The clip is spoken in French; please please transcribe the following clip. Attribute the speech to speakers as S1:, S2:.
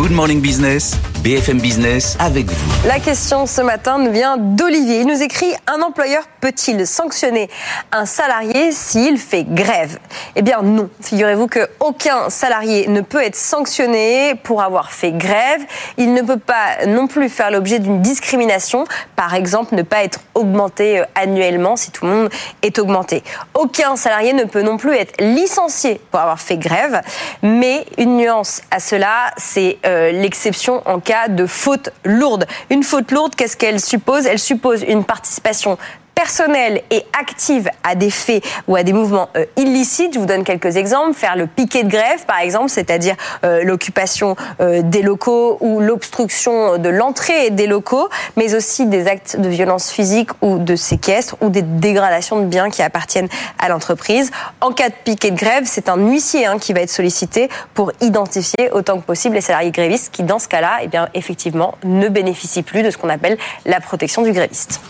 S1: Good Morning Business, BFM Business avec vous.
S2: La question ce matin nous vient d'Olivier. Il nous écrit Un employeur peut-il sanctionner un salarié s'il fait grève? Eh bien non. Figurez-vous qu'aucun salarié ne peut être sanctionné pour avoir fait grève. Il ne peut pas non plus faire l'objet d'une discrimination. Par exemple, ne pas être augmenté euh, annuellement si tout le monde est augmenté. Aucun salarié ne peut non plus être licencié pour avoir fait grève. Mais une nuance à cela, c'est euh, l'exception en cas de faute lourde. Une faute lourde, qu'est-ce qu'elle suppose? Elle suppose une participation personnelle et active à des faits ou à des mouvements euh, illicites. Je vous donne quelques exemples. Faire le piquet de grève, par exemple, c'est-à-dire euh, l'occupation euh, des locaux ou l'obstruction de l'entrée des locaux, mais aussi des actes de violence physique ou de séquestre ou des dégradations de biens qui appartiennent à l'entreprise. En cas de piquet de grève, c'est un huissier hein, qui va être sollicité pour identifier autant que possible les salariés grévistes qui, dans ce cas-là, eh bien, effectivement, ne bénéficient plus de ce qu'on appelle la protection du gréviste.